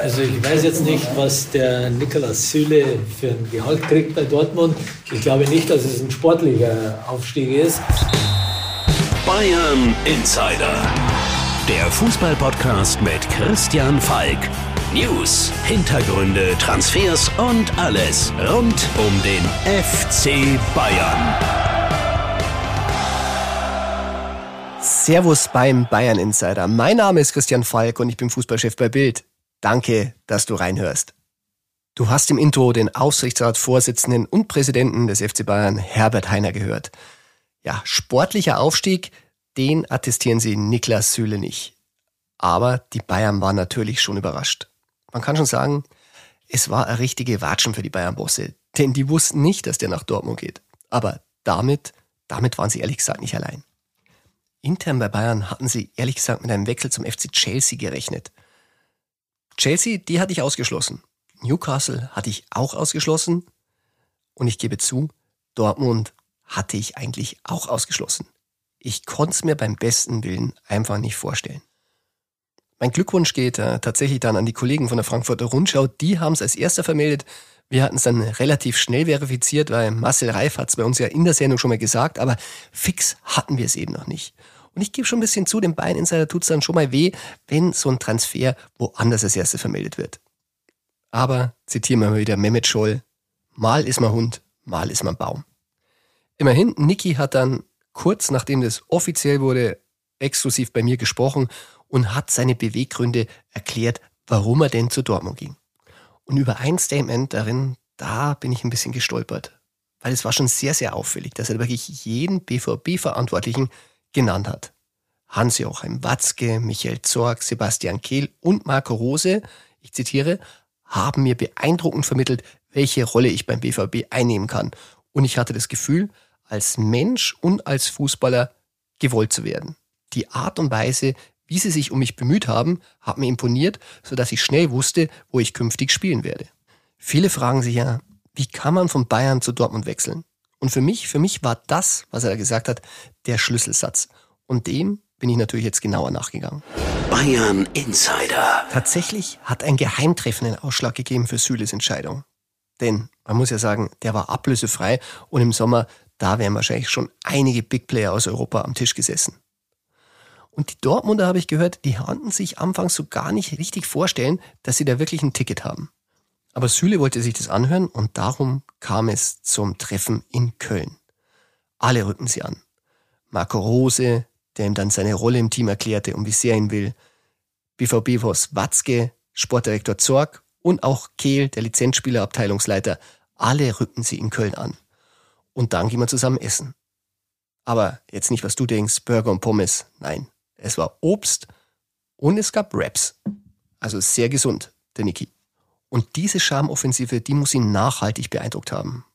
Also ich weiß jetzt nicht, was der Nikolaus Süle für ein Gehalt kriegt bei Dortmund. Ich glaube nicht, dass es ein sportlicher Aufstieg ist. Bayern Insider. Der Fußballpodcast mit Christian Falk. News, Hintergründe, Transfers und alles rund um den FC Bayern. Servus beim Bayern Insider. Mein Name ist Christian Falk und ich bin Fußballchef bei Bild. Danke, dass du reinhörst. Du hast im Intro den Aufsichtsratsvorsitzenden und Präsidenten des FC Bayern, Herbert Heiner, gehört. Ja, sportlicher Aufstieg, den attestieren sie Niklas Süle nicht. Aber die Bayern waren natürlich schon überrascht. Man kann schon sagen, es war eine richtige Watschen für die Bayern-Bosse, denn die wussten nicht, dass der nach Dortmund geht. Aber damit, damit waren sie ehrlich gesagt nicht allein. Intern bei Bayern hatten sie ehrlich gesagt mit einem Wechsel zum FC Chelsea gerechnet. Chelsea, die hatte ich ausgeschlossen. Newcastle hatte ich auch ausgeschlossen. Und ich gebe zu, Dortmund hatte ich eigentlich auch ausgeschlossen. Ich konnte es mir beim besten Willen einfach nicht vorstellen. Mein Glückwunsch geht äh, tatsächlich dann an die Kollegen von der Frankfurter Rundschau. Die haben es als erster vermeldet. Wir hatten es dann relativ schnell verifiziert, weil Marcel Reif hat es bei uns ja in der Sendung schon mal gesagt, aber fix hatten wir es eben noch nicht. Und ich gebe schon ein bisschen zu, dem Bayern Insider tut es dann schon mal weh, wenn so ein Transfer woanders als erstes vermeldet wird. Aber zitieren wir mal wieder Mehmet Scholl, mal ist man Hund, mal ist man Baum. Immerhin, Niki hat dann kurz nachdem das offiziell wurde, exklusiv bei mir gesprochen und hat seine Beweggründe erklärt, warum er denn zu Dortmund ging. Und über ein Statement darin, da bin ich ein bisschen gestolpert. Weil es war schon sehr, sehr auffällig, dass er wirklich jeden BVB-Verantwortlichen genannt hat. Hans-Joachim Watzke, Michael Zorg, Sebastian Kehl und Marco Rose, ich zitiere, haben mir beeindruckend vermittelt, welche Rolle ich beim BVB einnehmen kann. Und ich hatte das Gefühl, als Mensch und als Fußballer gewollt zu werden. Die Art und Weise, wie sie sich um mich bemüht haben, hat mir imponiert, sodass ich schnell wusste, wo ich künftig spielen werde. Viele fragen sich ja, wie kann man von Bayern zu Dortmund wechseln? Und für mich, für mich war das, was er da gesagt hat, der Schlüsselsatz. Und dem bin ich natürlich jetzt genauer nachgegangen. Bayern Insider. Tatsächlich hat ein Geheimtreffen den Ausschlag gegeben für Süles Entscheidung. Denn man muss ja sagen, der war ablösefrei und im Sommer, da wären wahrscheinlich schon einige Big Player aus Europa am Tisch gesessen. Und die Dortmunder habe ich gehört, die konnten sich anfangs so gar nicht richtig vorstellen, dass sie da wirklich ein Ticket haben. Aber Süle wollte sich das anhören und darum kam es zum Treffen in Köln. Alle rückten sie an. Marco Rose, der ihm dann seine Rolle im Team erklärte und wie sehr er ihn will. BVB-Boss Watzke, Sportdirektor Zorg und auch Kehl, der Lizenzspielerabteilungsleiter. Alle rückten sie in Köln an. Und dann gingen wir zusammen essen. Aber jetzt nicht, was du denkst, Burger und Pommes. Nein, es war Obst und es gab Raps. Also sehr gesund, der Niki. Und diese Schamoffensive, die muss ihn nachhaltig beeindruckt haben.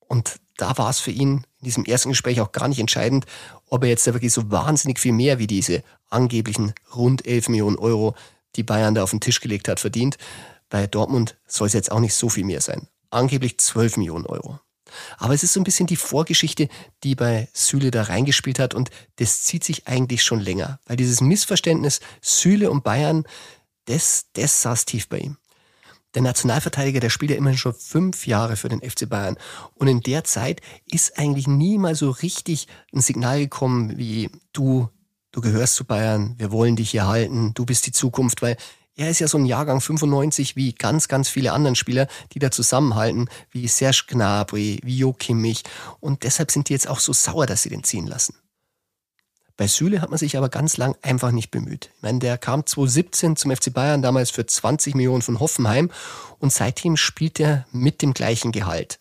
Und da war es für ihn in diesem ersten Gespräch auch gar nicht entscheidend, ob er jetzt da wirklich so wahnsinnig viel mehr wie diese angeblichen rund 11 Millionen Euro, die Bayern da auf den Tisch gelegt hat, verdient. Bei Dortmund soll es jetzt auch nicht so viel mehr sein. Angeblich 12 Millionen Euro. Aber es ist so ein bisschen die Vorgeschichte, die bei Süle da reingespielt hat und das zieht sich eigentlich schon länger. Weil dieses Missverständnis Süle und Bayern, das, das saß tief bei ihm. Der Nationalverteidiger, der spielt ja immerhin schon fünf Jahre für den FC Bayern. Und in der Zeit ist eigentlich nie mal so richtig ein Signal gekommen wie du, du gehörst zu Bayern, wir wollen dich hier halten, du bist die Zukunft, weil er ist ja so ein Jahrgang 95 wie ganz, ganz viele anderen Spieler, die da zusammenhalten, wie Serge Gnabry, wie Jo Kimmich. Und deshalb sind die jetzt auch so sauer, dass sie den ziehen lassen. Bei Süle hat man sich aber ganz lang einfach nicht bemüht. Ich meine, der kam 2017 zum FC Bayern, damals für 20 Millionen von Hoffenheim und seitdem spielt er mit dem gleichen Gehalt.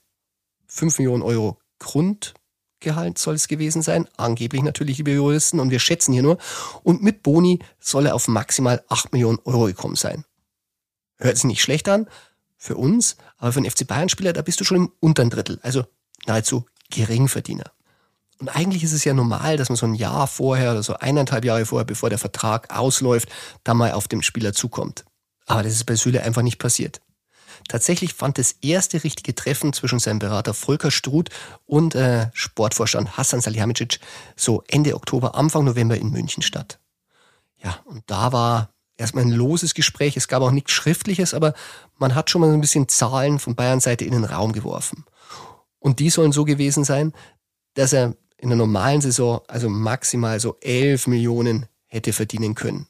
5 Millionen Euro Grundgehalt soll es gewesen sein, angeblich natürlich, liebe Juristen, und wir schätzen hier nur. Und mit Boni soll er auf maximal 8 Millionen Euro gekommen sein. Hört sich nicht schlecht an für uns, aber für einen FC Bayern-Spieler, da bist du schon im unteren Drittel, also nahezu Geringverdiener. Und eigentlich ist es ja normal, dass man so ein Jahr vorher oder so eineinhalb Jahre vorher, bevor der Vertrag ausläuft, da mal auf den Spieler zukommt. Aber das ist bei Süle einfach nicht passiert. Tatsächlich fand das erste richtige Treffen zwischen seinem Berater Volker Struth und äh, Sportvorstand Hassan Salihamidzic so Ende Oktober, Anfang November in München statt. Ja, und da war erstmal ein loses Gespräch. Es gab auch nichts Schriftliches, aber man hat schon mal so ein bisschen Zahlen von Bayerns Seite in den Raum geworfen. Und die sollen so gewesen sein, dass er in der normalen Saison also maximal so 11 Millionen hätte verdienen können.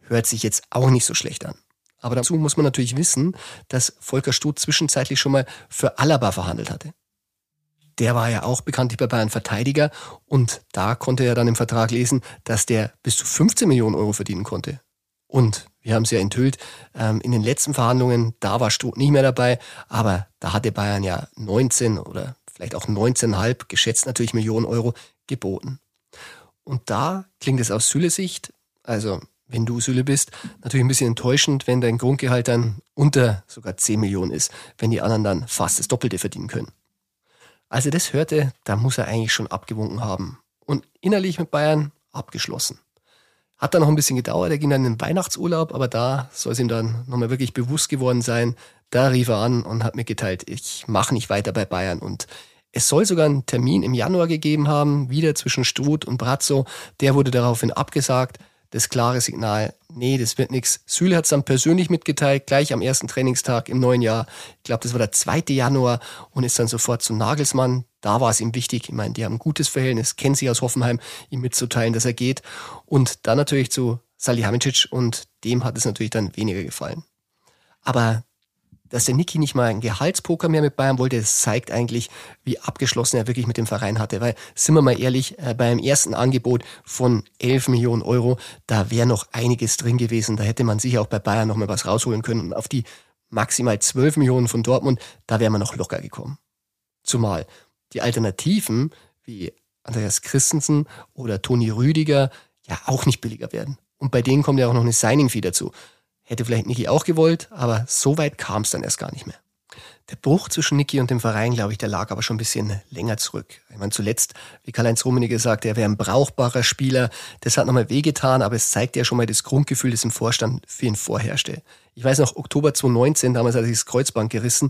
Hört sich jetzt auch nicht so schlecht an. Aber dazu muss man natürlich wissen, dass Volker Stuth zwischenzeitlich schon mal für Alaba verhandelt hatte. Der war ja auch bekanntlich bei Bayern Verteidiger und da konnte er dann im Vertrag lesen, dass der bis zu 15 Millionen Euro verdienen konnte. Und wir haben es ja enthüllt, ähm, in den letzten Verhandlungen, da war Stutt nicht mehr dabei, aber da hatte Bayern ja 19 oder vielleicht auch 19,5, geschätzt natürlich Millionen Euro, geboten. Und da klingt es aus Süle-Sicht, also wenn du Süle bist, natürlich ein bisschen enttäuschend, wenn dein Grundgehalt dann unter sogar 10 Millionen ist, wenn die anderen dann fast das Doppelte verdienen können. Als er das hörte, da muss er eigentlich schon abgewunken haben. Und innerlich mit Bayern abgeschlossen. Hat dann noch ein bisschen gedauert, er ging dann in den Weihnachtsurlaub, aber da soll es ihm dann nochmal wirklich bewusst geworden sein. Da rief er an und hat mir geteilt, ich mache nicht weiter bei Bayern. Und es soll sogar einen Termin im Januar gegeben haben, wieder zwischen Struth und Brazzo. Der wurde daraufhin abgesagt das klare Signal, nee, das wird nichts. Süle hat es dann persönlich mitgeteilt, gleich am ersten Trainingstag im neuen Jahr. Ich glaube, das war der 2. Januar und ist dann sofort zu Nagelsmann. Da war es ihm wichtig. Ich meine, die haben ein gutes Verhältnis, kennen sich aus Hoffenheim, ihm mitzuteilen, dass er geht. Und dann natürlich zu Salihamidzic und dem hat es natürlich dann weniger gefallen. Aber dass der Niki nicht mal einen Gehaltspoker mehr mit Bayern wollte, das zeigt eigentlich, wie abgeschlossen er wirklich mit dem Verein hatte. Weil, sind wir mal ehrlich, äh, beim ersten Angebot von 11 Millionen Euro, da wäre noch einiges drin gewesen. Da hätte man sicher auch bei Bayern noch mal was rausholen können. Und auf die maximal 12 Millionen von Dortmund, da wäre man noch locker gekommen. Zumal die Alternativen wie Andreas Christensen oder Toni Rüdiger ja auch nicht billiger werden. Und bei denen kommt ja auch noch eine Signing-Fee dazu. Hätte vielleicht Niki auch gewollt, aber so weit kam es dann erst gar nicht mehr. Der Bruch zwischen Niki und dem Verein, glaube ich, der lag aber schon ein bisschen länger zurück. Ich meine, zuletzt, wie Karl-Heinz Rummenigge gesagt, er wäre ein brauchbarer Spieler. Das hat nochmal wehgetan, aber es zeigt ja schon mal das Grundgefühl, das im Vorstand für ihn vorherrschte. Ich weiß noch, Oktober 2019, damals hat er sich das Kreuzband gerissen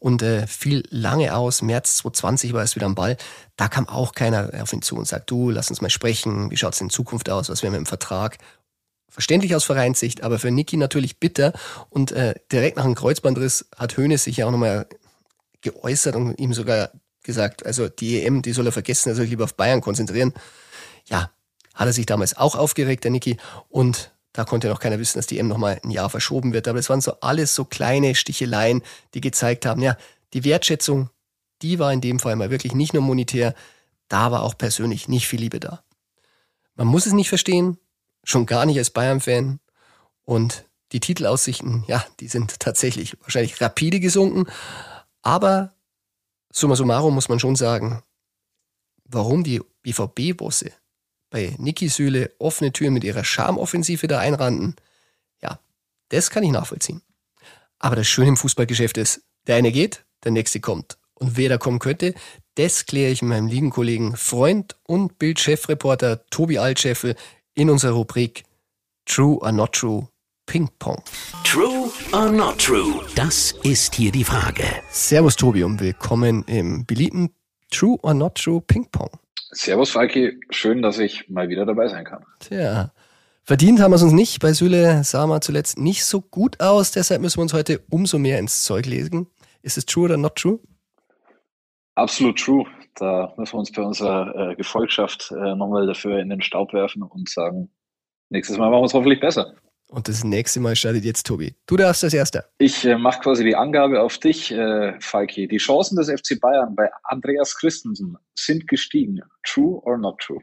und äh, fiel lange aus. März 2020 war es wieder am Ball. Da kam auch keiner auf ihn zu und sagt, du, lass uns mal sprechen. Wie schaut es in Zukunft aus? Was wäre mit dem Vertrag? Verständlich aus Vereinssicht, aber für Niki natürlich bitter. Und äh, direkt nach dem Kreuzbandriss hat Hönes sich ja auch nochmal geäußert und ihm sogar gesagt, also die EM, die soll er vergessen, er soll sich lieber auf Bayern konzentrieren. Ja, hat er sich damals auch aufgeregt, der Niki. Und da konnte noch keiner wissen, dass die EM nochmal ein Jahr verschoben wird. Aber das waren so alles so kleine Sticheleien, die gezeigt haben, ja, die Wertschätzung, die war in dem Fall mal wirklich nicht nur monetär, da war auch persönlich nicht viel Liebe da. Man muss es nicht verstehen, schon gar nicht als Bayern-Fan. Und die Titelaussichten, ja, die sind tatsächlich wahrscheinlich rapide gesunken. Aber summa summarum muss man schon sagen, warum die BVB-Bosse bei Niki Süle offene Türen mit ihrer Charmoffensive da einrannten, ja, das kann ich nachvollziehen. Aber das Schöne im Fußballgeschäft ist, der eine geht, der nächste kommt. Und wer da kommen könnte, das kläre ich mit meinem lieben Kollegen, Freund und Bildchefreporter Tobi Altscheffel in unserer Rubrik True or Not True Ping Pong. True or not true? Das ist hier die Frage. Servus Tobi und willkommen im beliebten True or Not True Ping Pong. Servus Falki, schön, dass ich mal wieder dabei sein kann. Tja, verdient haben wir es uns nicht. Bei Süle sah man zuletzt nicht so gut aus, deshalb müssen wir uns heute umso mehr ins Zeug legen. Ist es true oder not true? Absolut true. Da müssen wir uns bei unserer äh, Gefolgschaft äh, nochmal dafür in den Staub werfen und sagen, nächstes Mal machen wir es hoffentlich besser. Und das nächste Mal startet jetzt Tobi. Du darfst als Erster. Ich äh, mache quasi die Angabe auf dich, äh, Falki. Die Chancen des FC Bayern bei Andreas Christensen sind gestiegen. True or not true?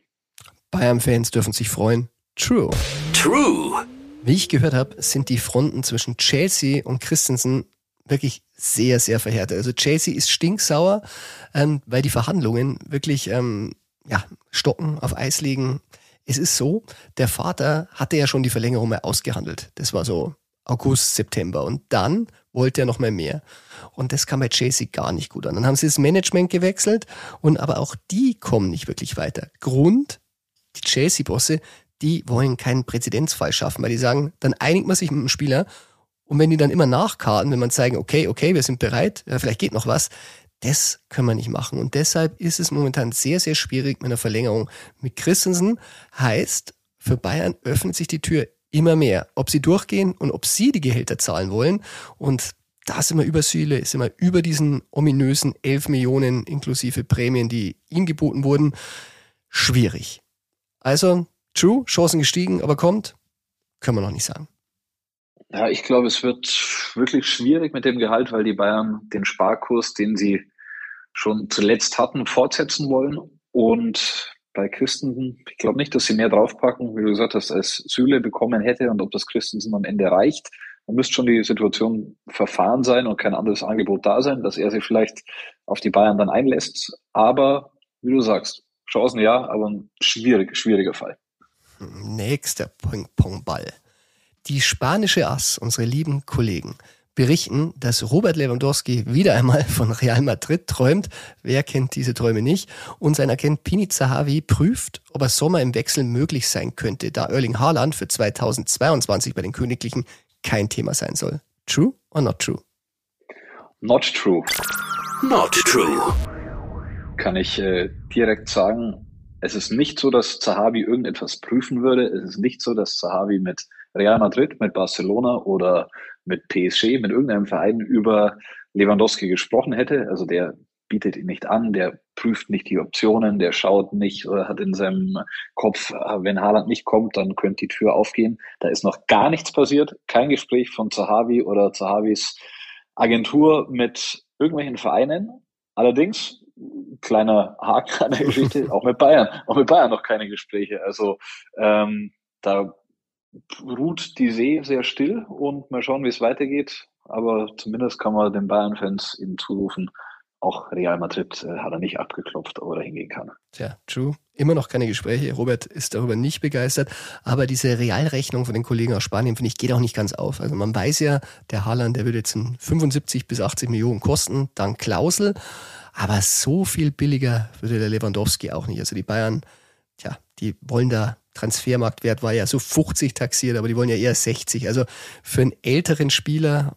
Bayern-Fans dürfen sich freuen. True. True. Wie ich gehört habe, sind die Fronten zwischen Chelsea und Christensen wirklich sehr, sehr verhärtet. Also Chelsea ist stinksauer, ähm, weil die Verhandlungen wirklich ähm, ja, stocken, auf Eis liegen. Es ist so, der Vater hatte ja schon die Verlängerung mal ausgehandelt. Das war so August, September. Und dann wollte er noch mal mehr. Und das kam bei Chelsea gar nicht gut an. Dann haben sie das Management gewechselt und aber auch die kommen nicht wirklich weiter. Grund, die Chelsea-Bosse, die wollen keinen Präzedenzfall schaffen, weil die sagen, dann einigt man sich mit dem Spieler und wenn die dann immer nachkarten, wenn man zeigen, okay, okay, wir sind bereit, ja, vielleicht geht noch was, das können wir nicht machen. Und deshalb ist es momentan sehr, sehr schwierig mit einer Verlängerung. Mit Christensen heißt, für Bayern öffnet sich die Tür immer mehr. Ob sie durchgehen und ob sie die Gehälter zahlen wollen. Und da sind wir über Süle, sind wir über diesen ominösen 11 Millionen inklusive Prämien, die ihm geboten wurden. Schwierig. Also, true, Chancen gestiegen, aber kommt, können wir noch nicht sagen. Ja, ich glaube, es wird wirklich schwierig mit dem Gehalt, weil die Bayern den Sparkurs, den sie schon zuletzt hatten, fortsetzen wollen. Und bei Christensen, ich glaube nicht, dass sie mehr draufpacken, wie du gesagt hast, als Süle bekommen hätte und ob das Christensen am Ende reicht. Da müsste schon die Situation verfahren sein und kein anderes Angebot da sein, dass er sich vielleicht auf die Bayern dann einlässt. Aber wie du sagst, Chancen ja, aber ein schwierig, schwieriger Fall. Nächster Ping-Pong-Ball. Die spanische Ass, unsere lieben Kollegen, berichten, dass Robert Lewandowski wieder einmal von Real Madrid träumt. Wer kennt diese Träume nicht? Und sein Agent Pini Zahavi prüft, ob er Sommer im Wechsel möglich sein könnte, da Erling Haaland für 2022 bei den Königlichen kein Thema sein soll. True or not true? Not true. Not true. Kann ich äh, direkt sagen, es ist nicht so, dass Zahavi irgendetwas prüfen würde. Es ist nicht so, dass Zahavi mit Real Madrid, mit Barcelona oder mit PSG, mit irgendeinem Verein über Lewandowski gesprochen hätte. Also der bietet ihn nicht an, der prüft nicht die Optionen, der schaut nicht oder hat in seinem Kopf, wenn Haaland nicht kommt, dann könnte die Tür aufgehen. Da ist noch gar nichts passiert, kein Gespräch von Zahavi oder Zahavis Agentur mit irgendwelchen Vereinen. Allerdings, kleiner Haken an der Geschichte, auch mit Bayern, auch mit Bayern noch keine Gespräche. Also ähm, da ruht die See sehr still und mal schauen, wie es weitergeht. Aber zumindest kann man den Bayern-Fans eben zurufen, auch Real Madrid äh, hat er nicht abgeklopft, ob er da hingehen kann. Tja, true. Immer noch keine Gespräche. Robert ist darüber nicht begeistert. Aber diese Realrechnung von den Kollegen aus Spanien, finde ich, geht auch nicht ganz auf. Also man weiß ja, der Haaland, der würde jetzt 75 bis 80 Millionen kosten, dank Klausel. Aber so viel billiger würde der Lewandowski auch nicht. Also die Bayern, tja, die wollen da Transfermarktwert war ja so 50 taxiert, aber die wollen ja eher 60. Also für einen älteren Spieler,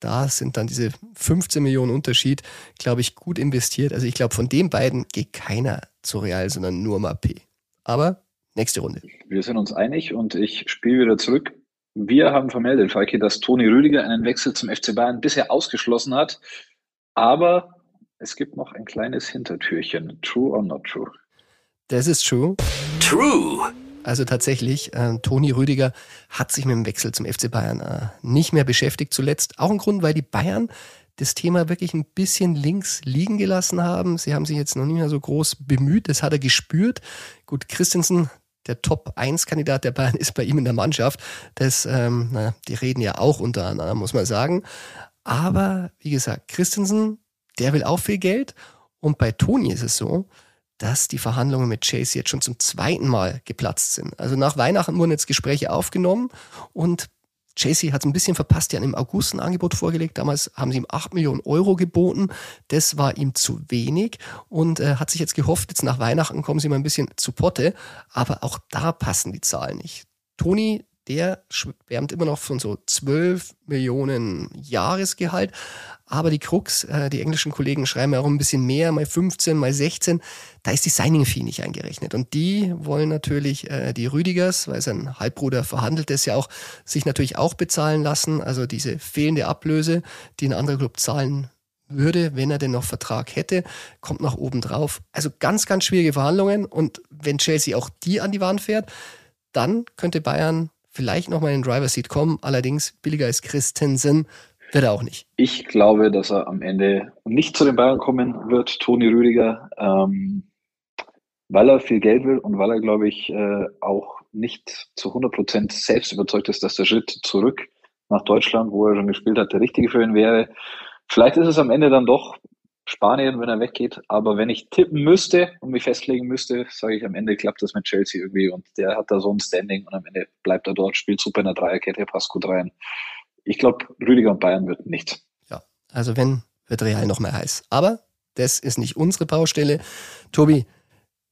da sind dann diese 15 Millionen Unterschied, glaube ich, gut investiert. Also ich glaube, von den beiden geht keiner zu Real, sondern nur Mappé. Aber nächste Runde. Wir sind uns einig und ich spiele wieder zurück. Wir haben vermeldet, Falki, dass Toni Rüdiger einen Wechsel zum FC Bayern bisher ausgeschlossen hat. Aber es gibt noch ein kleines Hintertürchen. True or not true? Das ist true. True. Also tatsächlich, äh, Toni Rüdiger hat sich mit dem Wechsel zum FC Bayern äh, nicht mehr beschäftigt zuletzt. Auch ein Grund, weil die Bayern das Thema wirklich ein bisschen links liegen gelassen haben. Sie haben sich jetzt noch nicht mehr so groß bemüht. Das hat er gespürt. Gut, Christensen, der Top-1-Kandidat der Bayern, ist bei ihm in der Mannschaft. Das, ähm, na, die reden ja auch untereinander, muss man sagen. Aber wie gesagt, Christensen, der will auch viel Geld. Und bei Toni ist es so, dass die Verhandlungen mit Chase jetzt schon zum zweiten Mal geplatzt sind. Also nach Weihnachten wurden jetzt Gespräche aufgenommen und Chasey hat es ein bisschen verpasst, die haben im August ein Angebot vorgelegt. Damals haben sie ihm 8 Millionen Euro geboten. Das war ihm zu wenig und äh, hat sich jetzt gehofft, jetzt nach Weihnachten kommen sie mal ein bisschen zu Potte. Aber auch da passen die Zahlen nicht. Toni der schwärmt immer noch von so 12 Millionen Jahresgehalt. Aber die Krux, äh, die englischen Kollegen schreiben ja auch ein bisschen mehr, mal 15, mal 16. Da ist die Signing-Fee nicht eingerechnet. Und die wollen natürlich äh, die Rüdigers, weil sein Halbbruder verhandelt es ja auch, sich natürlich auch bezahlen lassen. Also diese fehlende Ablöse, die ein anderer Club zahlen würde, wenn er denn noch Vertrag hätte, kommt nach oben drauf. Also ganz, ganz schwierige Verhandlungen. Und wenn Chelsea auch die an die Wand fährt, dann könnte Bayern vielleicht nochmal in den Driver Seat kommen. Allerdings billiger als Christensen wird er auch nicht. Ich glaube, dass er am Ende nicht zu den Bayern kommen wird, Toni Rüdiger, ähm, weil er viel Geld will und weil er, glaube ich, äh, auch nicht zu 100 Prozent selbst überzeugt ist, dass der Schritt zurück nach Deutschland, wo er schon gespielt hat, der richtige für ihn wäre. Vielleicht ist es am Ende dann doch Spanien, wenn er weggeht. Aber wenn ich tippen müsste und mich festlegen müsste, sage ich, am Ende klappt das mit Chelsea irgendwie und der hat da so ein Standing und am Ende bleibt er dort, spielt super in der Dreierkette, passt gut rein. Ich glaube, Rüdiger und Bayern wird nichts. Ja, also wenn, wird Real noch mehr heiß. Aber das ist nicht unsere Baustelle. Tobi,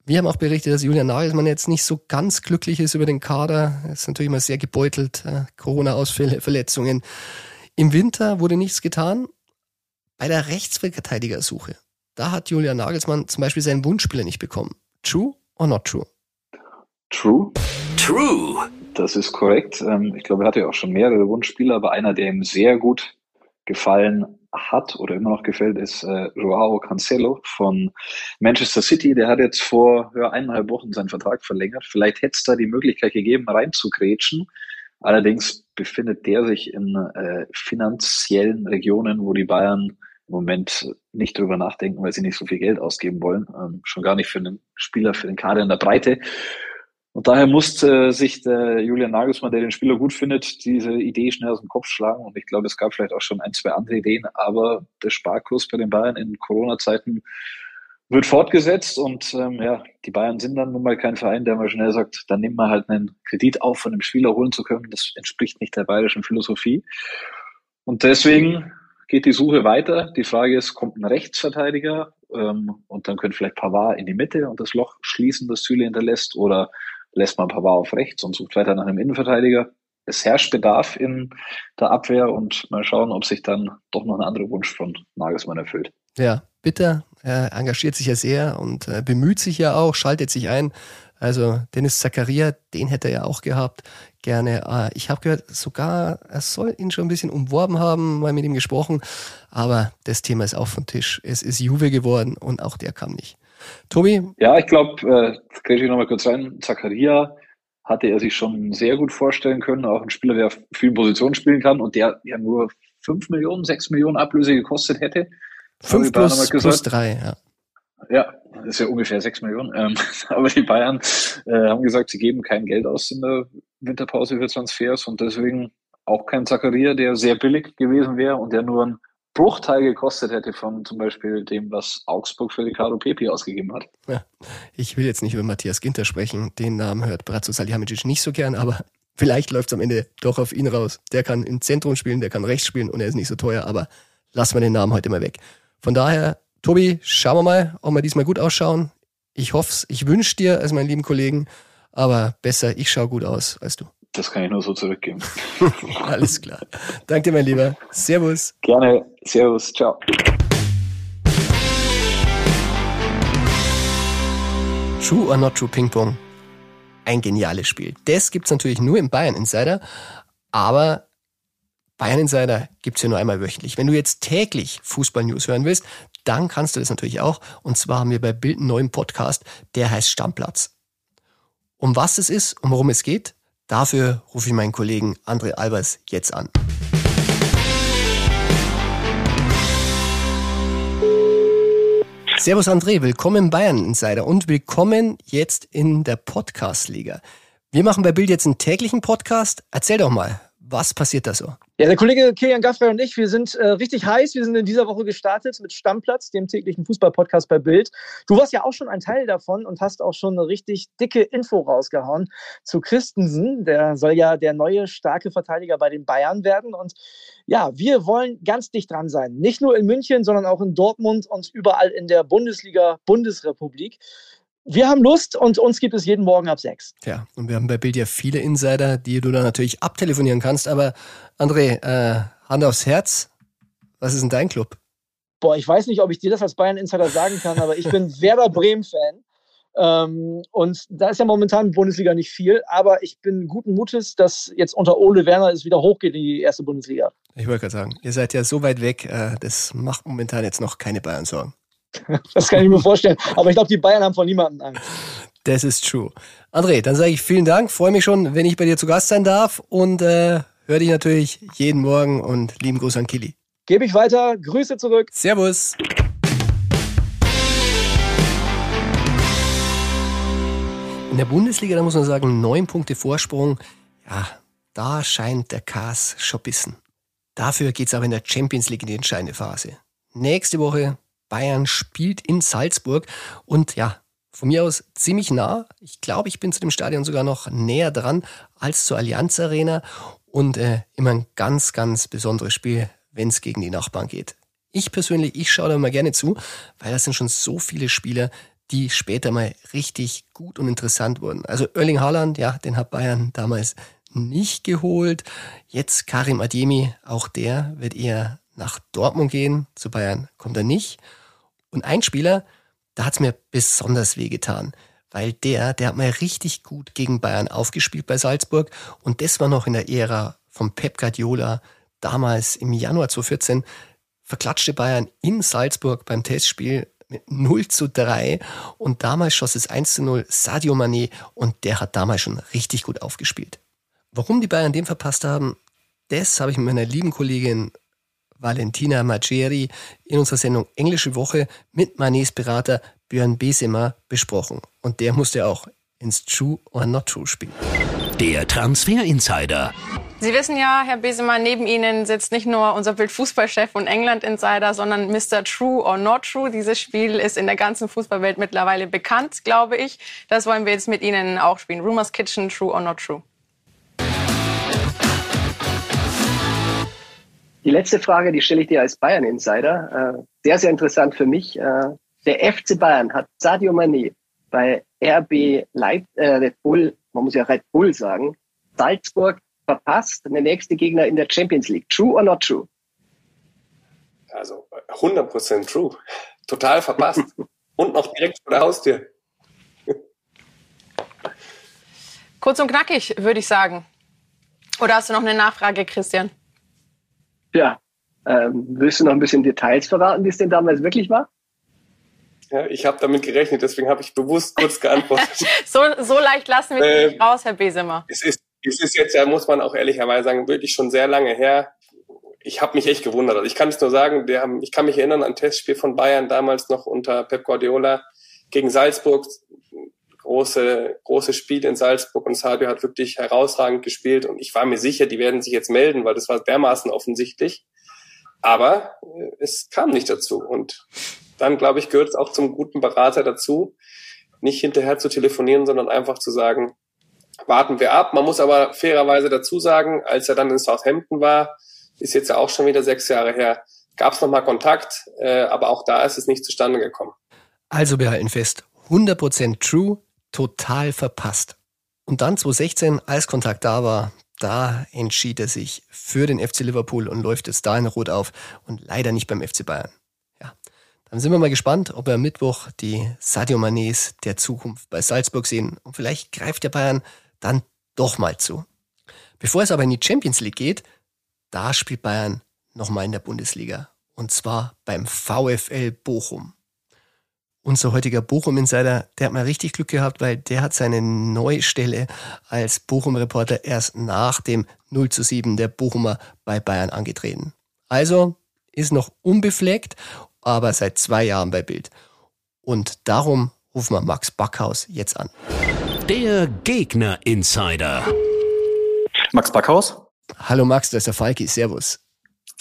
wir haben auch berichtet, dass Julian Nagelsmann jetzt nicht so ganz glücklich ist über den Kader. Er ist natürlich immer sehr gebeutelt. Äh, Corona-Ausfälle, Verletzungen. Im Winter wurde nichts getan. Bei der Rechtsverteidigersuche, da hat Julian Nagelsmann zum Beispiel seinen Wunschspieler nicht bekommen. True or not true? True. True. Das ist korrekt. Ähm, ich glaube, er hatte ja auch schon mehrere Wunschspieler, aber einer, der ihm sehr gut gefallen hat oder immer noch gefällt, ist äh, Joao Cancelo von Manchester City. Der hat jetzt vor ja, eineinhalb Wochen seinen Vertrag verlängert. Vielleicht hätte es da die Möglichkeit gegeben, reinzugrätschen. Allerdings befindet der sich in äh, finanziellen Regionen, wo die Bayern im Moment nicht drüber nachdenken, weil sie nicht so viel Geld ausgeben wollen. Ähm, schon gar nicht für einen Spieler, für den Kader in der Breite. Und daher musste sich der Julian Nagelsmann, der den Spieler gut findet, diese Idee schnell aus dem Kopf schlagen. Und ich glaube, es gab vielleicht auch schon ein, zwei andere Ideen, aber der Sparkurs bei den Bayern in Corona-Zeiten wird fortgesetzt und ähm, ja, die Bayern sind dann nun mal kein Verein, der mal schnell sagt, dann nimmt man halt einen Kredit auf, von dem Spieler holen zu können. Das entspricht nicht der bayerischen Philosophie. Und deswegen geht die Suche weiter. Die Frage ist, kommt ein Rechtsverteidiger ähm, und dann könnte vielleicht Pavard in die Mitte und das Loch schließen, das Süle hinterlässt, oder lässt man Pavard auf rechts und sucht weiter nach einem Innenverteidiger. Es herrscht Bedarf in der Abwehr und mal schauen, ob sich dann doch noch ein anderer Wunsch von Nagelsmann erfüllt. Ja, bitter. Er engagiert sich ja sehr und äh, bemüht sich ja auch, schaltet sich ein. Also Dennis Zakaria, den hätte er ja auch gehabt, gerne. Äh, ich habe gehört, sogar er soll ihn schon ein bisschen umworben haben, mal mit ihm gesprochen. Aber das Thema ist auch vom Tisch. Es ist Juve geworden und auch der kam nicht. Tobi? Ja, ich glaube, äh, kriege ich nochmal kurz rein. Zakaria hatte er sich schon sehr gut vorstellen können, auch ein Spieler, der auf vielen Positionen spielen kann und der ja nur 5 Millionen, 6 Millionen Ablöse gekostet hätte. 5 plus, plus 3, ja. Ja, das ist ja ungefähr 6 Millionen. Ähm, aber die Bayern äh, haben gesagt, sie geben kein Geld aus in der Winterpause für Transfers und deswegen auch kein Zakaria, der sehr billig gewesen wäre und der nur ein Bruchteil gekostet hätte von zum Beispiel dem, was Augsburg für Ricardo Pepi ausgegeben hat. Ja, ich will jetzt nicht über Matthias Ginter sprechen. Den Namen hört Brazzo Salihamidzic nicht so gern, aber vielleicht läuft es am Ende doch auf ihn raus. Der kann im Zentrum spielen, der kann rechts spielen und er ist nicht so teuer, aber lassen wir den Namen heute mal weg. Von daher, Tobi, schauen wir mal, ob wir diesmal gut ausschauen. Ich hoffe es, ich wünsche dir als meinen lieben Kollegen, aber besser, ich schaue gut aus als du. Das kann ich nur so zurückgeben. Alles klar. Danke dir, mein Lieber. Servus. Gerne. Servus. Ciao. True or Not True Ping Pong. Ein geniales Spiel. Das gibt es natürlich nur im Bayern Insider, aber Bayern Insider gibt es ja nur einmal wöchentlich. Wenn du jetzt täglich Fußball-News hören willst, dann kannst du das natürlich auch. Und zwar haben wir bei Bild einen neuen Podcast, der heißt Stammplatz. Um was es ist und worum es geht, Dafür rufe ich meinen Kollegen André Albers jetzt an. Servus André, willkommen im Bayern Insider und willkommen jetzt in der Podcast-Liga. Wir machen bei Bild jetzt einen täglichen Podcast. Erzähl doch mal, was passiert da so? Ja, der Kollege Kilian Gaffrey und ich, wir sind äh, richtig heiß. Wir sind in dieser Woche gestartet mit Stammplatz, dem täglichen Fußball-Podcast bei Bild. Du warst ja auch schon ein Teil davon und hast auch schon eine richtig dicke Info rausgehauen zu Christensen. Der soll ja der neue starke Verteidiger bei den Bayern werden. Und ja, wir wollen ganz dicht dran sein. Nicht nur in München, sondern auch in Dortmund und überall in der Bundesliga, Bundesrepublik. Wir haben Lust und uns gibt es jeden Morgen ab sechs. Ja, und wir haben bei Bild ja viele Insider, die du dann natürlich abtelefonieren kannst. Aber André, äh, Hand aufs Herz, was ist denn dein Club? Boah, ich weiß nicht, ob ich dir das als Bayern-Insider sagen kann, aber ich bin Werder Bremen-Fan. Ähm, und da ist ja momentan Bundesliga nicht viel, aber ich bin guten Mutes, dass jetzt unter Ole Werner es wieder hochgeht in die erste Bundesliga. Ich wollte gerade sagen, ihr seid ja so weit weg, äh, das macht momentan jetzt noch keine Bayern-Sorgen. Das kann ich mir vorstellen. Aber ich glaube, die Bayern haben vor niemandem Angst. Das ist true. André, dann sage ich vielen Dank. Freue mich schon, wenn ich bei dir zu Gast sein darf und äh, höre dich natürlich jeden Morgen und lieben Gruß an Kili. Gebe ich weiter. Grüße zurück. Servus. In der Bundesliga, da muss man sagen, neun Punkte Vorsprung. Ja, da scheint der Kas schon bissen. Dafür geht es aber in der Champions League in die entscheidende Phase. Nächste Woche Bayern spielt in Salzburg und ja, von mir aus ziemlich nah. Ich glaube, ich bin zu dem Stadion sogar noch näher dran als zur Allianz Arena und äh, immer ein ganz, ganz besonderes Spiel, wenn es gegen die Nachbarn geht. Ich persönlich, ich schaue da mal gerne zu, weil das sind schon so viele Spieler, die später mal richtig gut und interessant wurden. Also Erling Haaland, ja, den hat Bayern damals nicht geholt. Jetzt Karim Ademi, auch der wird eher nach Dortmund gehen. Zu Bayern kommt er nicht. Und ein Spieler, da hat es mir besonders wehgetan, weil der, der hat mal richtig gut gegen Bayern aufgespielt bei Salzburg und das war noch in der Ära von Pep Guardiola, damals im Januar 2014, verklatschte Bayern in Salzburg beim Testspiel mit 0 zu 3 und damals schoss es 1 zu 0 Sadio Mané und der hat damals schon richtig gut aufgespielt. Warum die Bayern den verpasst haben, das habe ich mit meiner lieben Kollegin Valentina Maggieri in unserer Sendung Englische Woche mit Manés Berater Björn Besemer besprochen. Und der musste auch ins True or Not True spielen. Der Transfer Insider. Sie wissen ja, Herr Besemer, neben Ihnen sitzt nicht nur unser Bildfußballchef und England-Insider, sondern Mr. True or Not True. Dieses Spiel ist in der ganzen Fußballwelt mittlerweile bekannt, glaube ich. Das wollen wir jetzt mit Ihnen auch spielen. Rumors Kitchen, True or Not True. Die letzte Frage, die stelle ich dir als Bayern-Insider. Äh, sehr, sehr interessant für mich. Äh, der FC Bayern hat Sadio Mané bei RB Leip äh, Red Bull, man muss ja Red Bull sagen, Salzburg verpasst, der nächste Gegner in der Champions League. True or not true? Also 100% true. Total verpasst. und noch direkt vor der Haustür. Kurz und knackig, würde ich sagen. Oder hast du noch eine Nachfrage, Christian? Ja, ähm, willst du noch ein bisschen Details verraten, wie es denn damals wirklich war? Ja, ich habe damit gerechnet, deswegen habe ich bewusst kurz geantwortet. so, so leicht lassen wir ähm, nicht raus, Herr Besemer. Es ist, es ist jetzt, ja, muss man auch ehrlicherweise sagen, wirklich schon sehr lange her. Ich habe mich echt gewundert. Also ich kann es nur sagen, der haben, ich kann mich erinnern an ein Testspiel von Bayern damals noch unter Pep Guardiola gegen Salzburg. Große, große Spiel in Salzburg und Sadio hat wirklich herausragend gespielt und ich war mir sicher, die werden sich jetzt melden, weil das war dermaßen offensichtlich. Aber äh, es kam nicht dazu und dann, glaube ich, gehört es auch zum guten Berater dazu, nicht hinterher zu telefonieren, sondern einfach zu sagen, warten wir ab. Man muss aber fairerweise dazu sagen, als er dann in Southampton war, ist jetzt ja auch schon wieder sechs Jahre her, gab es nochmal Kontakt, äh, aber auch da ist es nicht zustande gekommen. Also wir halten fest, 100% true, total verpasst. Und dann 2016, als Kontakt da war, da entschied er sich für den FC Liverpool und läuft jetzt da in Rot auf und leider nicht beim FC Bayern. Dann sind wir mal gespannt, ob wir am Mittwoch die Sadio Manés der Zukunft bei Salzburg sehen. Und vielleicht greift der Bayern dann doch mal zu. Bevor es aber in die Champions League geht, da spielt Bayern nochmal in der Bundesliga. Und zwar beim VfL Bochum. Unser heutiger Bochum-Insider, der hat mal richtig Glück gehabt, weil der hat seine neue Stelle als Bochum-Reporter erst nach dem 0 zu 7 der Bochumer bei Bayern angetreten. Also ist noch unbefleckt aber seit zwei Jahren bei Bild. Und darum rufen wir Max Backhaus jetzt an. Der Gegner Insider. Max Backhaus? Hallo Max, das ist der Falki. Servus.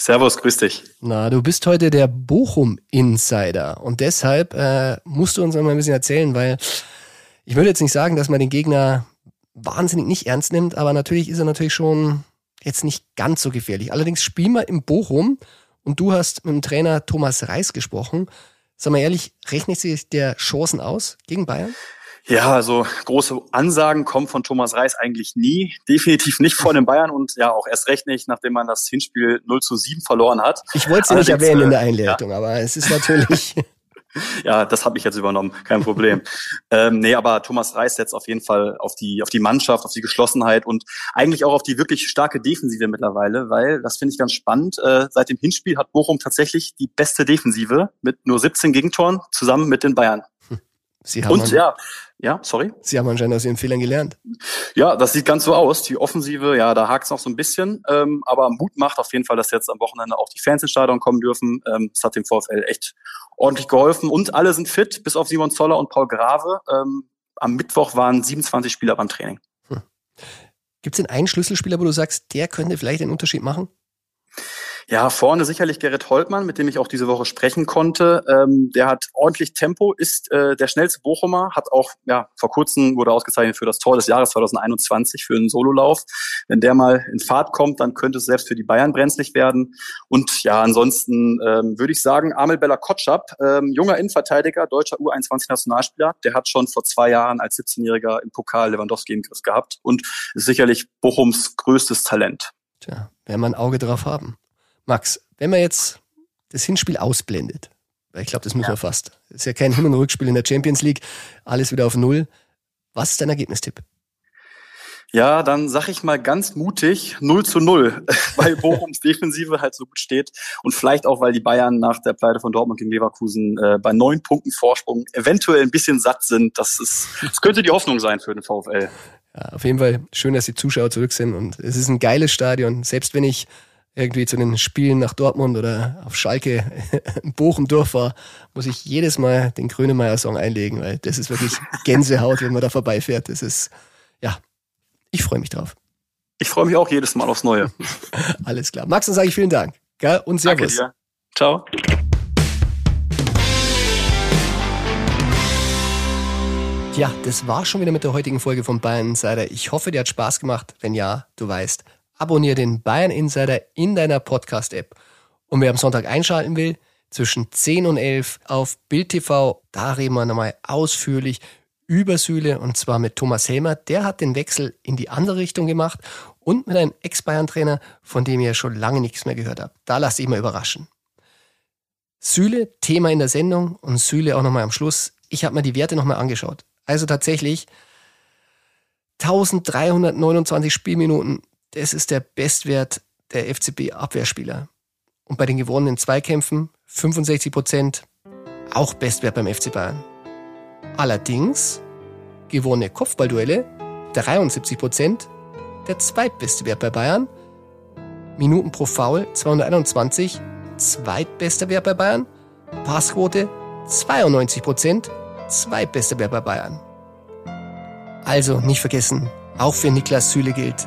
Servus, grüß dich. Na, du bist heute der Bochum-Insider und deshalb äh, musst du uns noch mal ein bisschen erzählen, weil ich würde jetzt nicht sagen, dass man den Gegner wahnsinnig nicht ernst nimmt, aber natürlich ist er natürlich schon jetzt nicht ganz so gefährlich. Allerdings spielen wir im Bochum und du hast mit dem Trainer Thomas Reis gesprochen. Sag mal ehrlich, rechnet sich der Chancen aus gegen Bayern? Ja, also große Ansagen kommen von Thomas Reis eigentlich nie. Definitiv nicht vor den Bayern und ja auch erst recht nicht, nachdem man das Hinspiel 0 zu 7 verloren hat. Ich wollte es nicht erwähnen in der äh, Einleitung, ja. aber es ist natürlich. ja, das habe ich jetzt übernommen, kein Problem. ähm, nee, aber Thomas Reis setzt auf jeden Fall auf die, auf die Mannschaft, auf die Geschlossenheit und eigentlich auch auf die wirklich starke Defensive mittlerweile, weil, das finde ich ganz spannend, äh, seit dem Hinspiel hat Bochum tatsächlich die beste Defensive mit nur 17 Gegentoren zusammen mit den Bayern. Sie haben und ja, ja, sorry. Sie haben anscheinend aus Ihren Fehlern gelernt. Ja, das sieht ganz so aus. Die Offensive, ja, da hakt es noch so ein bisschen. Ähm, aber Mut macht auf jeden Fall, dass jetzt am Wochenende auch die Fans ins Stadion kommen dürfen. Ähm, das hat dem VfL echt ordentlich geholfen. Und alle sind fit, bis auf Simon Zoller und Paul Grave. Ähm, am Mittwoch waren 27 Spieler beim Training. Hm. Gibt es denn einen Schlüsselspieler, wo du sagst, der könnte vielleicht einen Unterschied machen? Ja, vorne sicherlich Gerrit Holtmann, mit dem ich auch diese Woche sprechen konnte. Ähm, der hat ordentlich Tempo, ist äh, der schnellste Bochumer, hat auch, ja, vor kurzem wurde ausgezeichnet für das Tor des Jahres 2021 für einen Sololauf. Wenn der mal in Fahrt kommt, dann könnte es selbst für die Bayern brenzlig werden. Und ja, ansonsten ähm, würde ich sagen, Amel Bella Kotschap, ähm, junger Innenverteidiger, deutscher U21-Nationalspieler, der hat schon vor zwei Jahren als 17-Jähriger im Pokal Lewandowski im Griff gehabt und ist sicherlich Bochums größtes Talent. Tja, werden wir ein Auge drauf haben. Max, wenn man jetzt das Hinspiel ausblendet, Ich glaube, das müssen ja. wir fast. Ist ja kein Hin- und Rückspiel in der Champions League. Alles wieder auf Null. Was ist dein Ergebnistipp? Ja, dann sag ich mal ganz mutig 0 zu 0, weil Bochums Defensive halt so gut steht und vielleicht auch, weil die Bayern nach der Pleite von Dortmund gegen Leverkusen äh, bei neun Punkten Vorsprung eventuell ein bisschen satt sind. Das ist, das könnte die Hoffnung sein für den VfL. Ja, auf jeden Fall schön, dass die Zuschauer zurück sind und es ist ein geiles Stadion. Selbst wenn ich irgendwie zu den Spielen nach Dortmund oder auf Schalke in Bochum durchfahre, muss ich jedes Mal den Grönemeyer-Song einlegen, weil das ist wirklich Gänsehaut, wenn man da vorbeifährt. Das ist, ja, ich freue mich drauf. Ich freue mich auch jedes Mal aufs Neue. Alles klar. Max, dann sage ich vielen Dank. Gell? Und Servus. Danke dir. Ciao. Ja, das war schon wieder mit der heutigen Folge von Bayern Insider. Ich hoffe, dir hat Spaß gemacht. Wenn ja, du weißt, abonniere den Bayern Insider in deiner Podcast-App. Und wer am Sonntag einschalten will, zwischen 10 und 11 auf Bild TV, da reden wir nochmal ausführlich über Süle und zwar mit Thomas Helmer. Der hat den Wechsel in die andere Richtung gemacht und mit einem Ex-Bayern-Trainer, von dem ihr schon lange nichts mehr gehört habt. Da lasst ich mal überraschen. Süle, Thema in der Sendung und Süle auch nochmal am Schluss. Ich habe mir die Werte nochmal angeschaut. Also tatsächlich 1329 Spielminuten, das ist der Bestwert der FCB-Abwehrspieler. Und bei den gewonnenen Zweikämpfen 65 Prozent, auch Bestwert beim FC Bayern. Allerdings gewonnene Kopfballduelle 73 Prozent, der zweitbeste Wert bei Bayern. Minuten pro Foul 221, zweitbester Wert bei Bayern. Passquote 92 Prozent, zweitbester Wert bei Bayern. Also nicht vergessen, auch für Niklas Süle gilt,